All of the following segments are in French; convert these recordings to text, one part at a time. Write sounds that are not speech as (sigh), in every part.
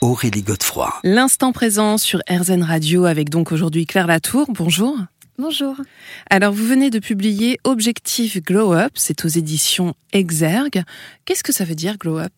Aurélie Godefroy. L'instant présent sur RZN Radio avec donc aujourd'hui Claire Latour. Bonjour. Bonjour. Alors, vous venez de publier Objectif Glow Up, c'est aux éditions Exergue. Qu'est-ce que ça veut dire Glow Up?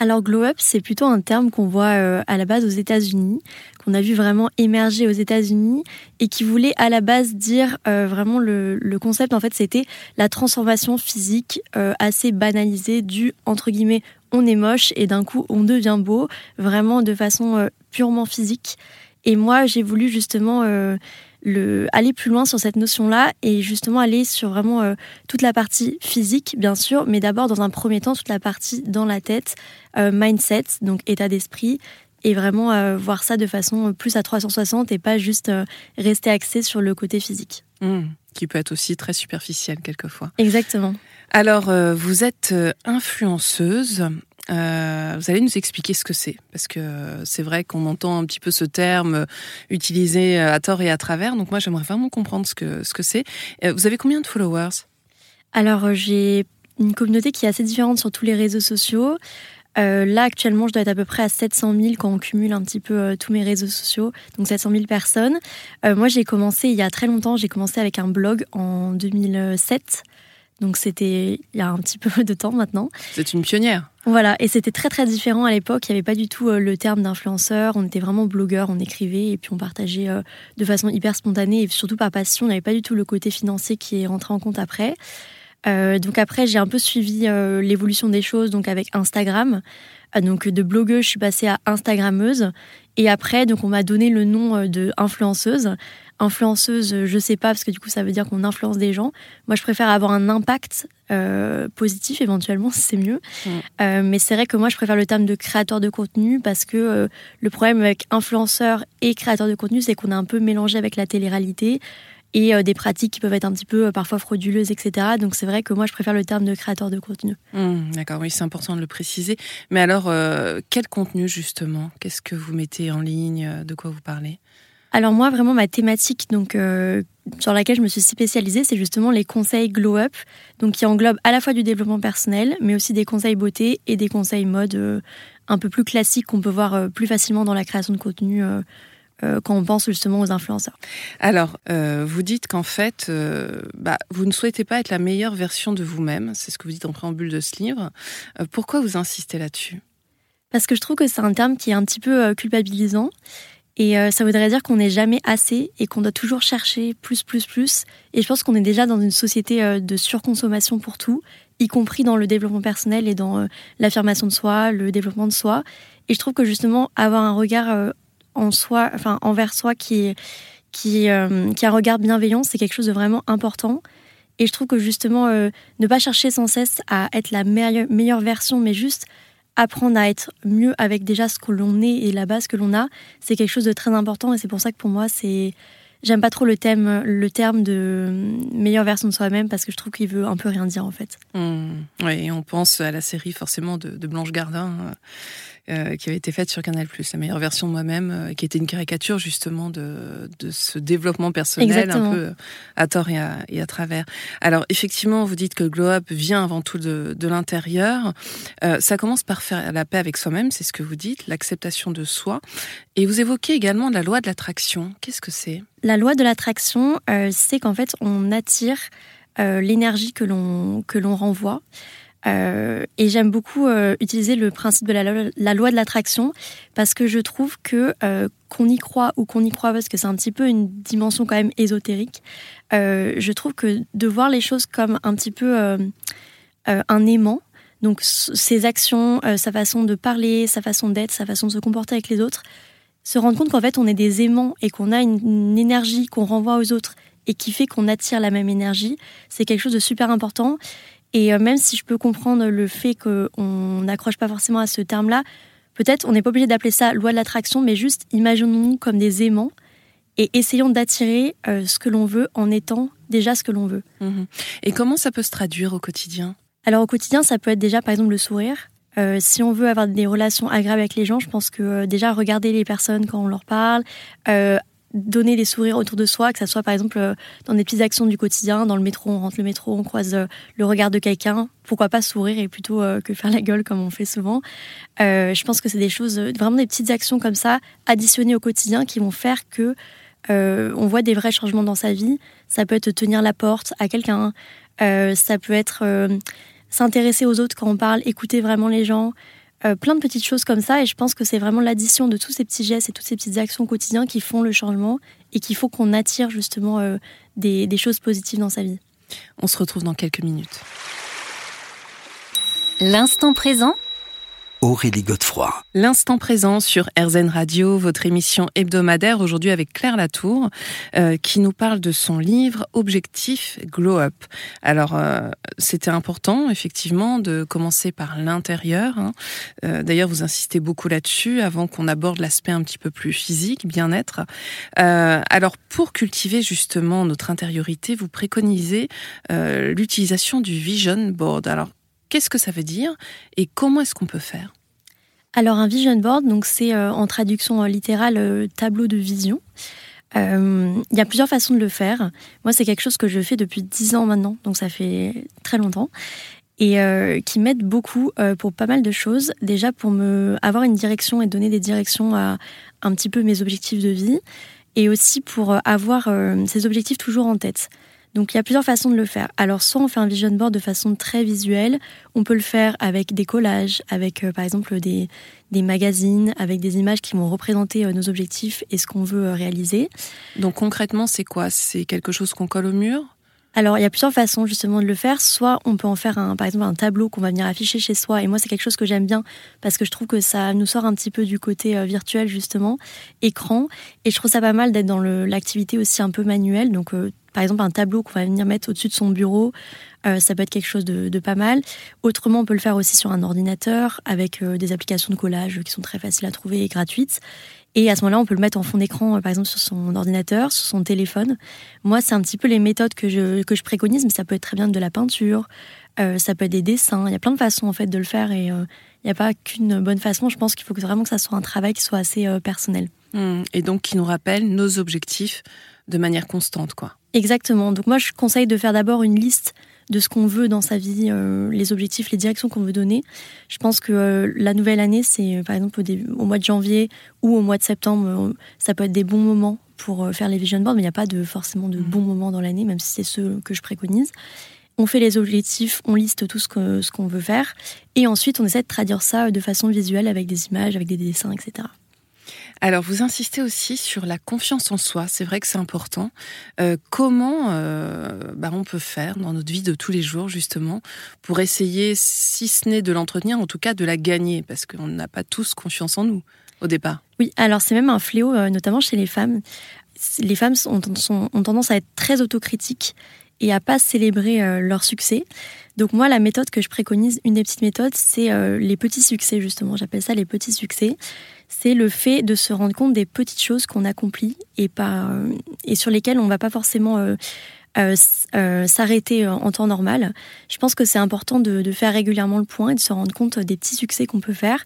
Alors, Glow Up, c'est plutôt un terme qu'on voit euh, à la base aux États-Unis, qu'on a vu vraiment émerger aux États-Unis et qui voulait à la base dire euh, vraiment le, le, concept, en fait, c'était la transformation physique euh, assez banalisée du, entre guillemets, on est moche et d'un coup on devient beau, vraiment de façon euh, purement physique. Et moi, j'ai voulu justement euh, le, aller plus loin sur cette notion-là et justement aller sur vraiment euh, toute la partie physique, bien sûr, mais d'abord dans un premier temps toute la partie dans la tête, mindset, donc état d'esprit, et vraiment voir ça de façon plus à 360 et pas juste rester axé sur le côté physique. Mmh, qui peut être aussi très superficiel quelquefois. Exactement. Alors, euh, vous êtes euh, influenceuse. Euh, vous allez nous expliquer ce que c'est, parce que c'est vrai qu'on entend un petit peu ce terme utilisé à tort et à travers. Donc moi, j'aimerais vraiment comprendre ce que ce que c'est. Vous avez combien de followers? Alors j'ai une communauté qui est assez différente sur tous les réseaux sociaux. Euh, là, actuellement, je dois être à peu près à 700 000 quand on cumule un petit peu euh, tous mes réseaux sociaux, donc 700 000 personnes. Euh, moi, j'ai commencé il y a très longtemps, j'ai commencé avec un blog en 2007. Donc c'était il y a un petit (laughs) peu de temps maintenant. C'est une pionnière. Voilà, et c'était très très différent à l'époque. Il n'y avait pas du tout le terme d'influenceur. On était vraiment blogueur, on écrivait et puis on partageait de façon hyper spontanée et surtout par passion. On n'avait pas du tout le côté financier qui est rentré en compte après. Euh, donc après, j'ai un peu suivi euh, l'évolution des choses, donc avec Instagram. Euh, donc de blogueuse, je suis passée à Instagrammeuse. Et après, donc on m'a donné le nom de influenceuse. Influenceuse, je sais pas parce que du coup ça veut dire qu'on influence des gens. Moi, je préfère avoir un impact positif éventuellement, (laughs) c'est mieux. Mais c'est vrai que moi, je préfère le terme de créateur de contenu parce que le problème avec influenceur et créateur de contenu, c'est qu'on a un peu mélangé avec la télé-réalité et euh, des pratiques qui peuvent être un petit peu euh, parfois frauduleuses, etc. Donc c'est vrai que moi je préfère le terme de créateur de contenu. Mmh, d'accord, oui, c'est important de le préciser. Mais alors, euh, quel contenu justement Qu'est-ce que vous mettez en ligne De quoi vous parlez? Alors moi, vraiment, ma thématique donc, sur laquelle je me suis spécialisée, c'est justement les conseils Glow Up, donc qui englobent à la fois du développement personnel, mais aussi des conseils beauté et des conseils mode un peu plus classiques qu'on peut voir plus facilement dans la création de contenu euh, quand on pense justement aux influenceurs. Alors, euh, vous dites qu'en fait, euh, bah, vous ne souhaitez pas être la meilleure version de vous-même, c'est ce que vous dites en préambule de ce livre. pourquoi vous insistez là-dessus? Parce que je trouve que c'est un terme qui est un petit peu culpabilisant. Et ça voudrait dire qu'on n'est jamais assez et qu'on doit toujours chercher plus, plus, plus. Et je pense qu'on est déjà dans une société de surconsommation pour tout, y compris dans le développement personnel et dans l'affirmation de soi, le développement de soi. Et je trouve que justement, avoir un regard en soi, enfin envers soi qui qui, euh, qui a un regard bienveillant, c'est quelque chose de vraiment important. Et je trouve que justement, euh, ne pas chercher sans cesse à être la meilleure, meilleure version, mais juste apprendre à être mieux avec déjà ce que l'on est et la base que l'on a, c'est quelque chose de très important. Et c'est pour ça que pour moi, c'est J'aime pas trop le thème, le terme de meilleure version de soi-même parce que je trouve qu'il veut un peu rien dire en fait. Mmh. Oui, on pense à la série forcément de, de Blanche Gardin euh, qui avait été faite sur Canal+, la meilleure version de moi-même, euh, qui était une caricature justement de, de ce développement personnel un peu à tort et à, et à, travers. Alors effectivement, vous dites que Glow Up vient avant tout de, de l'intérieur. Euh, ça commence par faire la paix avec soi-même, c'est ce que vous dites, l'acceptation de soi. Et vous évoquez également la loi de l'attraction. Qu'est-ce que c'est? La loi de l'attraction, c'est qu'en fait on attire l'énergie que l'on que l'on renvoie. Euh, et j'aime beaucoup euh, utiliser le principe de la, loi de l'attraction parce que je trouve que euh, qu'on y croit ou qu'on y croit parce que c'est un petit peu une dimension quand même ésotérique. je trouve que de voir les choses comme un petit peu un aimant, Donc ses actions, sa façon de parler, sa façon d'être, sa façon de se comporter avec les autres, se rendre compte qu'en fait on est des aimants et qu'on a une, énergie qu'on renvoie aux autres et qui fait qu'on attire la même énergie, c'est quelque chose de super important. Et même si je peux comprendre le fait qu'on n'accroche pas forcément à ce terme-là, peut-être on n'est pas obligé d'appeler ça loi de l'attraction, mais juste imaginons-nous comme des aimants et essayons d'attirer euh, ce que l'on veut en étant déjà ce que l'on veut. Mhm. Et comment ça peut se traduire au quotidien? Alors au quotidien, ça peut être déjà par exemple le sourire. Euh, si on veut avoir des relations agréables avec les gens, je pense que euh, déjà regarder les personnes quand on leur parle, donner des sourires autour de soi, que ce soit par exemple dans des petites actions du quotidien, dans le métro, on rentre le métro, on croise le regard de quelqu'un, pourquoi pas sourire et plutôt que faire la gueule comme on fait souvent. je pense que c'est des choses, vraiment des petites actions comme ça, additionnées au quotidien, qui vont faire que euh, on voit des vrais changements dans sa vie. Ça peut être tenir la porte à quelqu'un, euh, ça peut être euh, s'intéresser aux autres quand on parle, écouter vraiment les gens, plein de petites choses comme ça. Et je pense que c'est vraiment l'addition de tous ces petits gestes et toutes ces petites actions quotidiennes qui font le changement et qu'il faut qu'on attire justement des choses positives dans sa vie. On se retrouve dans quelques minutes. L'instant présent Aurélie Godefroy. L'instant présent sur RZN Radio, votre émission hebdomadaire aujourd'hui avec Claire Latour, euh, qui nous parle de son livre Objectif Glow Up. Alors, euh, c'était important, effectivement, de commencer par l'intérieur. Hein. Euh, d'ailleurs, vous insistez beaucoup là-dessus avant qu'on aborde l'aspect un petit peu plus physique, bien-être. alors, pour cultiver justement notre intériorité, vous préconisez l'utilisation du Vision Board. Alors, Qu'est-ce que ça veut dire et comment est-ce qu'on peut faire? Alors un vision board, donc c'est euh, en traduction euh, littérale euh, tableau de vision. Il y a plusieurs façons de le faire. Moi, c'est quelque chose que je fais depuis 10 ans maintenant, donc ça fait très longtemps, et qui m'aide beaucoup pour pas mal de choses. Déjà pour me avoir une direction et donner des directions à un petit peu mes objectifs de vie, et aussi pour avoir ces objectifs toujours en tête. Donc il y a plusieurs façons de le faire. Alors soit on fait un vision board de façon très visuelle, on peut le faire avec des collages, avec euh, par exemple des, magazines, avec des images qui vont représenter euh, nos objectifs et ce qu'on veut euh, réaliser. Donc concrètement c'est quoi? C'est quelque chose qu'on colle au mur? Alors, il y a plusieurs façons justement de le faire. Soit on peut en faire un, par exemple un tableau qu'on va venir afficher chez soi. Et moi, c'est quelque chose que j'aime bien parce que je trouve que ça nous sort un petit peu du côté virtuel justement, écran. Et je trouve ça pas mal d'être dans l'activité aussi un peu manuelle. Donc, par exemple un tableau qu'on va venir mettre au-dessus de son bureau, euh, ça peut être quelque chose de, pas mal. Autrement, on peut le faire aussi sur un ordinateur avec euh, des applications de collage qui sont très faciles à trouver et gratuites. Et à ce moment-là, on peut le mettre en fond d'écran, euh, par exemple sur son ordinateur, sur son téléphone. Moi, c'est un petit peu les méthodes que je, que je préconise, mais ça peut être très bien de la peinture, ça peut être des dessins. Il y a plein de façons en fait de le faire et il n'y a pas qu'une bonne façon. Je pense qu'il faut vraiment que ça soit un travail qui soit assez personnel. Mmh. Et donc qui nous rappelle nos objectifs de manière constante, quoi. Exactement. Donc moi, je conseille de faire d'abord une liste de ce qu'on veut dans sa vie, euh, les objectifs, les directions qu'on veut donner. Je pense que euh, la nouvelle année, c'est euh, par exemple au, mois de janvier ou au mois de septembre, ça peut être des bons moments pour faire les vision boards, mais il n'y a pas de, forcément de bons moments dans l'année, même si c'est ceux que je préconise. On fait les objectifs, on liste tout ce qu'on ce qu'on veut faire, et ensuite on essaie de traduire ça de façon visuelle avec des images, avec des dessins, etc. Alors, vous insistez aussi sur la confiance en soi. C'est vrai que c'est important. Euh, comment euh, bah, on peut faire dans notre vie de tous les jours, justement, pour essayer, si ce n'est de l'entretenir, en tout cas de la gagner, parce qu'on n'a pas tous confiance en nous au départ. Oui, alors c'est même un fléau, euh, notamment chez les femmes. Les femmes ont, tendance à être très autocritiques et à pas célébrer leur succès. Donc moi, la méthode que je préconise, une des petites méthodes, c'est les petits succès justement. J'appelle ça les petits succès c'est le fait de se rendre compte des petites choses qu'on accomplit et, et sur lesquelles on ne va pas forcément euh, euh, euh, s'arrêter en temps normal. Je pense que c'est important de, faire régulièrement le point et de se rendre compte des petits succès qu'on peut faire.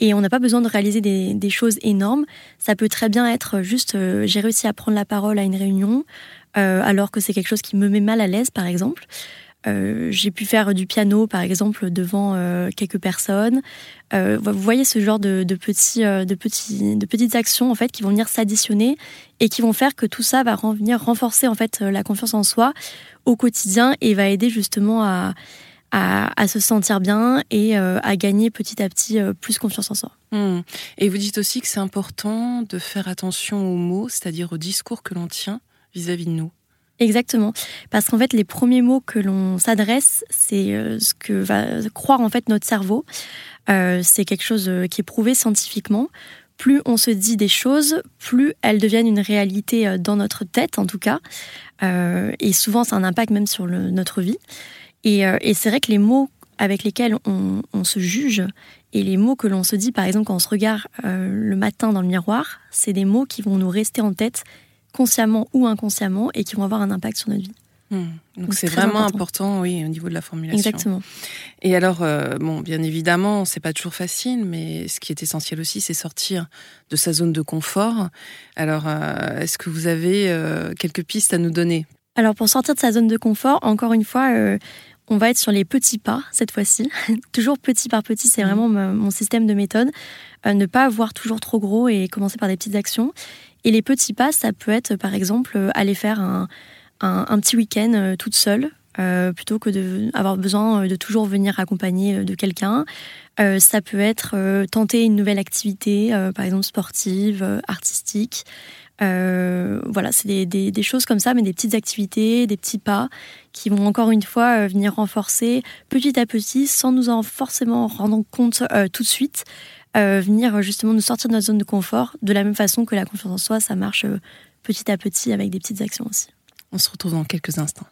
Et on n'a pas besoin de réaliser des, choses énormes. Ça peut très bien être juste j'ai réussi à prendre la parole à une réunion alors que c'est quelque chose qui me met mal à l'aise, par exemple. Euh, j'ai pu faire du piano, par exemple, devant euh, quelques personnes. Euh, vous voyez ce genre de, petites actions en fait qui vont venir s'additionner et qui vont faire que tout ça va venir renforcer en fait la confiance en soi au quotidien et va aider justement à, se sentir bien et à gagner petit à petit plus confiance en soi. Hmm. Et vous dites aussi que c'est important de faire attention aux mots, c'est-à-dire au discours que l'on tient vis à -vis de nous. Exactement, parce qu'en fait les premiers mots que l'on s'adresse, c'est ce que va croire en fait notre cerveau. c'est quelque chose qui est prouvé scientifiquement plus on se dit des choses, plus elles deviennent une réalité euh, dans notre tête, en tout cas. Euh, et souvent, ça a un impact même sur notre vie. Euh, et, c'est vrai que les mots avec lesquels on, se juge et les mots que l'on se dit, par exemple, quand on se regarde le matin dans le miroir, c'est des mots qui vont nous rester en tête, consciemment ou inconsciemment, et qui vont avoir un impact sur notre vie. Hmm. Donc c'est vraiment important. oui, au niveau de la formulation. Exactement. Et alors, euh, bon, bien évidemment, c'est pas toujours facile, mais ce qui est essentiel aussi, c'est sortir de sa zone de confort. Alors, euh, est-ce que vous avez euh, quelques pistes à nous donner? Alors, pour sortir de sa zone de confort, encore une fois, on va être sur les petits pas cette fois-ci. (laughs) toujours petit par petit, c'est hmm. vraiment mon système de méthode. ne pas voir toujours trop gros et commencer par des petites actions. Et les petits pas, ça peut être, par exemple, aller faire un un, petit week-end euh, toute seule, euh, plutôt que d'avoir besoin euh, de toujours venir accompagner de quelqu'un. ça peut être tenter une nouvelle activité, par exemple sportive, artistique. voilà, c'est des, choses comme ça, mais des petites activités, des petits pas qui vont encore une fois venir renforcer petit à petit, sans nous en forcément rendre compte tout de suite, venir justement nous sortir de notre zone de confort, de la même façon que la confiance en soi, ça marche petit à petit avec des petites actions aussi. On se retrouve dans quelques instants.